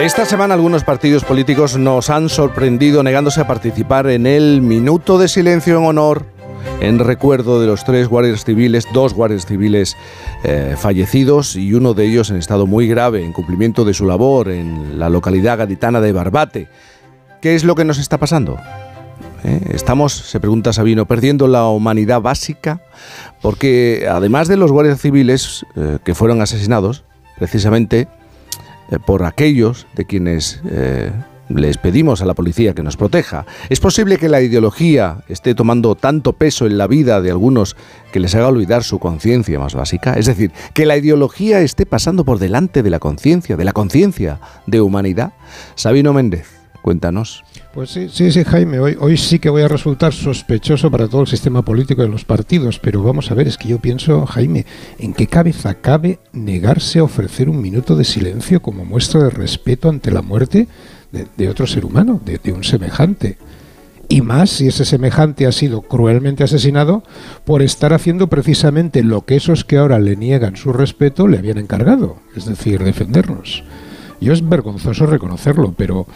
Esta semana algunos partidos políticos nos han sorprendido negándose a participar en el minuto de silencio en honor en recuerdo de los tres guardias civiles, dos guardias civiles eh, fallecidos y uno de ellos en estado muy grave en cumplimiento de su labor en la localidad gaditana de Barbate. ¿Qué es lo que nos está pasando? ¿Eh? Estamos, se pregunta Sabino, perdiendo la humanidad básica porque además de los guardias civiles eh, que fueron asesinados, precisamente por aquellos de quienes eh, les pedimos a la policía que nos proteja. Es posible que la ideología esté tomando tanto peso en la vida de algunos que les haga olvidar su conciencia más básica. Es decir, que la ideología esté pasando por delante de la conciencia, de la conciencia de humanidad. Sabino Méndez, cuéntanos. Pues sí, sí, sí, Jaime, hoy, hoy sí que voy a resultar sospechoso para todo el sistema político de los partidos, pero vamos a ver, es que yo pienso, Jaime, ¿en qué cabeza cabe negarse a ofrecer un minuto de silencio como muestra de respeto ante la muerte de, otro ser humano, de, de un semejante? y más si ese semejante ha sido cruelmente asesinado por estar haciendo precisamente lo que esos que ahora le niegan su respeto le habían encargado, es decir, defendernos. Yo es vergonzoso reconocerlo, pero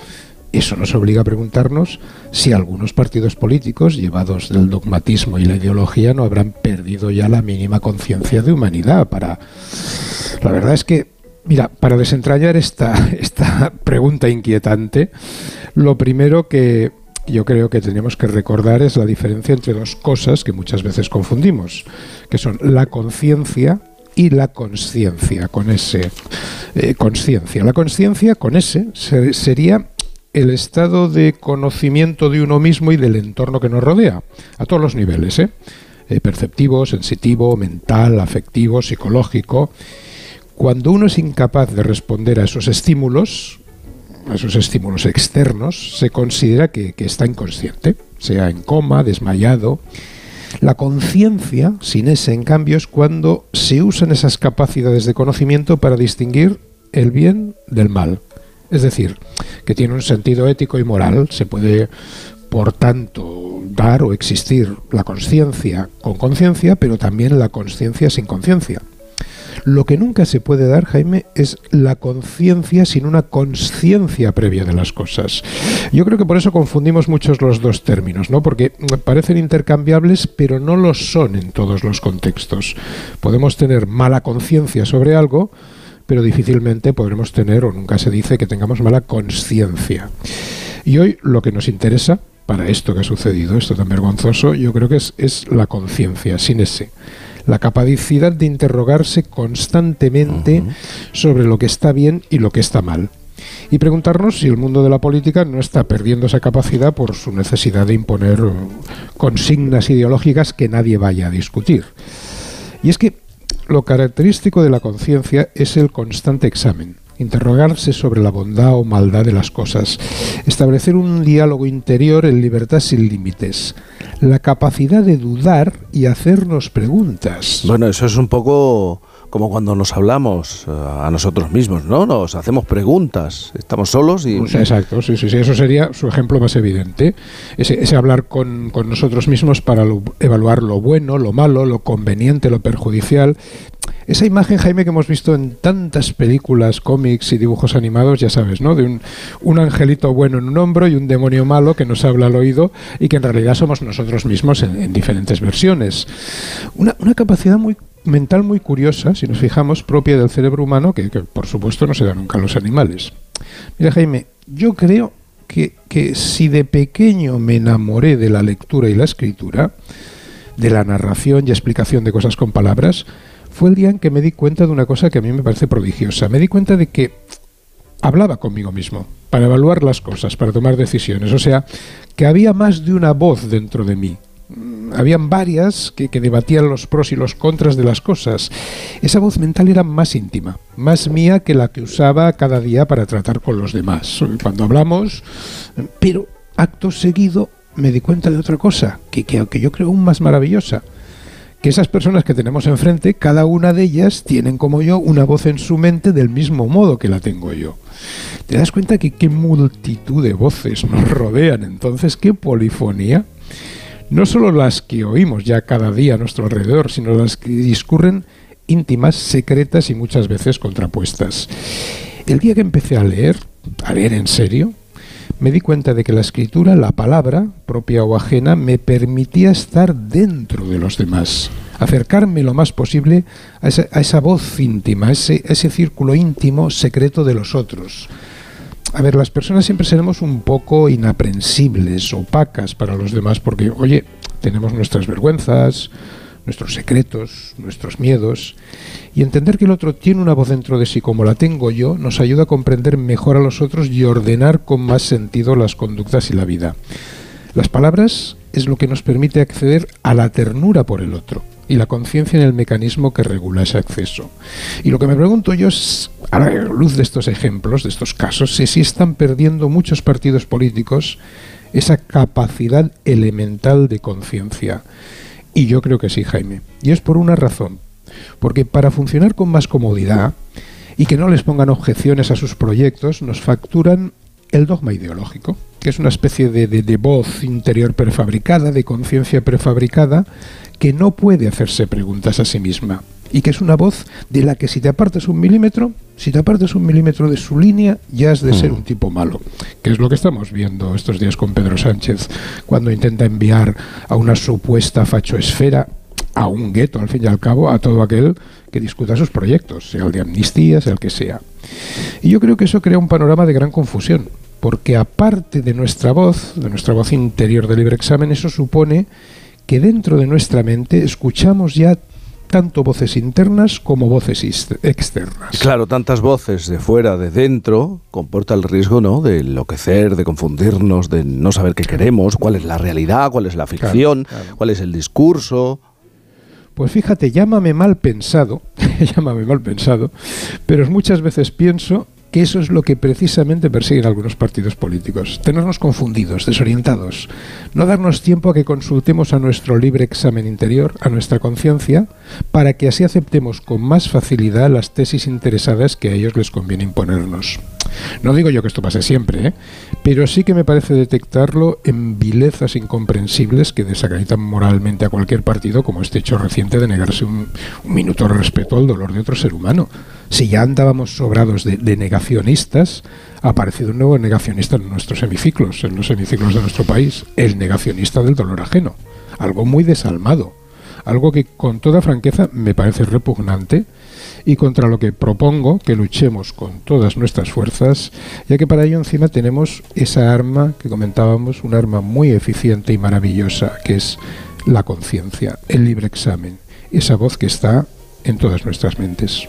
eso nos obliga a preguntarnos si algunos partidos políticos, llevados del dogmatismo y la ideología, no habrán perdido ya la mínima conciencia de humanidad. Para... La verdad es que, mira, para desentrañar esta, esta pregunta inquietante, lo primero que yo creo que tenemos que recordar es la diferencia entre dos cosas que muchas veces confundimos, que son la conciencia y la conciencia, con ese eh, conciencia. La conciencia, con ese, sería el estado de conocimiento de uno mismo y del entorno que nos rodea, a todos los niveles, ¿eh? Eh, perceptivo, sensitivo, mental, afectivo, psicológico. Cuando uno es incapaz de responder a esos estímulos, a esos estímulos externos, se considera que, que está inconsciente, sea en coma, desmayado. La conciencia, sin ese, en cambio, es cuando se usan esas capacidades de conocimiento para distinguir el bien del mal es decir, que tiene un sentido ético y moral, se puede, por tanto, dar o existir la conciencia con conciencia, pero también la conciencia sin conciencia. Lo que nunca se puede dar, Jaime, es la conciencia sin una conciencia previa de las cosas. Yo creo que por eso confundimos muchos los dos términos, ¿no? Porque parecen intercambiables, pero no lo son en todos los contextos. Podemos tener mala conciencia sobre algo, pero difícilmente podremos tener, o nunca se dice, que tengamos mala conciencia. Y hoy lo que nos interesa para esto que ha sucedido, esto tan vergonzoso, yo creo que es, es la conciencia, sin ese. La capacidad de interrogarse constantemente sobre lo que está bien y lo que está mal. Y preguntarnos si el mundo de la política no está perdiendo esa capacidad por su necesidad de imponer consignas ideológicas que nadie vaya a discutir. Y es que lo característico de la conciencia es el constante examen, interrogarse sobre la bondad o maldad de las cosas, establecer un diálogo interior en libertad sin límites, la capacidad de dudar y hacernos preguntas. Bueno, eso es un poco como cuando nos hablamos eh, a nosotros mismos, ¿no? Nos hacemos preguntas, estamos solos y... Pues exacto, sí, sí, sí, eso sería su ejemplo más evidente, ese, hablar con, con, nosotros mismos para evaluar lo bueno, lo malo, lo conveniente, lo perjudicial. Esa imagen, Jaime, que hemos visto en tantas películas, cómics y dibujos animados, ya sabes, ¿no? De un, un angelito bueno en un hombro y un demonio malo que nos habla al oído y que en realidad somos nosotros mismos en, en diferentes versiones. Una, una capacidad muy mental muy curiosa, si nos fijamos, propia del cerebro humano, que, por supuesto no se da nunca a los animales. Mira, Jaime, yo creo que, que, si de pequeño me enamoré de la lectura y la escritura, de la narración y explicación de cosas con palabras, fue el día en que me di cuenta de una cosa que a mí me parece prodigiosa. Me di cuenta de que hablaba conmigo mismo para evaluar las cosas, para tomar decisiones. O sea, que había más de una voz dentro de mí, habían varias que, debatían los pros y los contras de las cosas. Esa voz mental era más íntima, más mía que la que usaba cada día para tratar con los demás. Cuando hablamos, pero acto seguido me di cuenta de otra cosa, que, que, que yo creo aún más maravillosa que esas personas que tenemos enfrente, cada una de ellas tienen como yo una voz en su mente del mismo modo que la tengo yo. ¿Te das cuenta que qué multitud de voces nos rodean entonces? ¿Qué polifonía? No solo las que oímos ya cada día a nuestro alrededor, sino las que discurren íntimas, secretas y muchas veces contrapuestas. El día que empecé a leer, a ver, ¿en serio? Me di cuenta de que la escritura, la palabra, propia o ajena, me permitía estar dentro de los demás, acercarme lo más posible a esa, voz íntima, a ese, ese círculo íntimo secreto de los otros. A ver, las personas siempre seremos un poco inaprensibles, opacas para los demás, porque, oye, tenemos nuestras vergüenzas, nuestros secretos, nuestros miedos, y entender que el otro tiene una voz dentro de sí como la tengo yo, nos ayuda a comprender mejor a los otros y ordenar con más sentido las conductas y la vida. Las palabras es lo que nos permite acceder a la ternura por el otro y la conciencia en el mecanismo que regula ese acceso. Y lo que me pregunto yo es, a la luz de estos ejemplos, de estos casos, si, si están perdiendo muchos partidos políticos esa capacidad elemental de conciencia. Y yo creo que sí, Jaime. Y es por una razón. Porque para funcionar con más comodidad y que no les pongan objeciones a sus proyectos, nos facturan el dogma ideológico, que es una especie de, de voz interior prefabricada, de conciencia prefabricada, que no puede hacerse preguntas a sí misma y que es una voz de la que si te apartas un milímetro, si te apartas un milímetro de su línea, ya has de ser mm. un tipo malo, que es lo que estamos viendo estos días con Pedro Sánchez, cuando intenta enviar a una supuesta fachoesfera a un gueto, al fin y al cabo, a todo aquel que discuta sus proyectos, sea el de amnistía, sea el que sea. Y yo creo que eso crea un panorama de gran confusión, porque aparte de nuestra voz, de nuestra voz interior de libre examen, eso supone que dentro de nuestra mente escuchamos ya tanto voces internas como voces externas. Claro, tantas voces de fuera, de dentro, comporta el riesgo, ¿no? De enloquecer, de confundirnos, de no saber qué queremos, cuál es la realidad, cuál es la ficción, cuál es el discurso. Pues fíjate, llámame mal pensado, llámame mal pensado, pero muchas veces pienso que eso es lo que precisamente persiguen algunos partidos políticos, tenernos confundidos, desorientados, no darnos tiempo a que consultemos a nuestro libre examen interior, a nuestra conciencia, para que así aceptemos con más facilidad las tesis interesadas que a ellos les conviene imponernos. No digo yo que esto pase siempre, ¿eh? Pero sí que me parece detectarlo en vilezas incomprensibles que desacreditan moralmente a cualquier partido, como este hecho reciente de negarse un, minuto de respeto al dolor de otro ser humano. Si ya andábamos sobrados de, de negacionistas, ha aparecido un nuevo negacionista en nuestros hemiciclos, en los hemiciclos de nuestro país, el negacionista del dolor ajeno. Algo muy desalmado, algo que con toda franqueza me parece repugnante y contra lo que propongo que luchemos con todas nuestras fuerzas, ya que para ello encima tenemos esa arma que comentábamos, un arma muy eficiente y maravillosa, que es la conciencia, el libre examen, esa voz que está en todas nuestras mentes.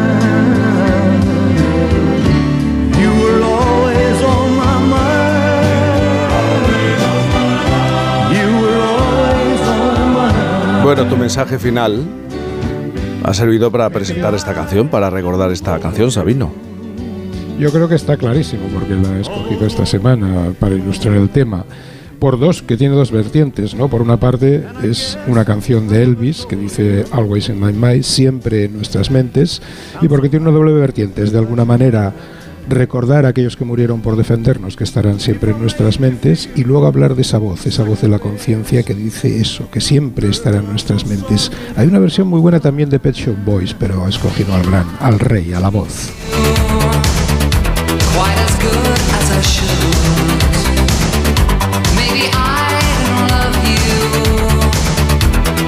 Tu mensaje final ha servido para presentar esta canción, para recordar esta canción, Sabino. Yo creo que está clarísimo, porque la he escogido esta semana para ilustrar el tema por dos, que tiene dos vertientes, ¿no? Por una parte es una canción de Elvis que dice Always in my mind, siempre en nuestras mentes, y porque tiene una doble vertiente, es de alguna manera recordar a aquellos que murieron por defendernos, que estarán siempre en nuestras mentes, y luego hablar de esa voz, esa voz de la conciencia que dice eso, que siempre estará en nuestras mentes. Hay una versión muy buena también de Pet Shop Boys, pero escogido al gran, al rey, a la voz.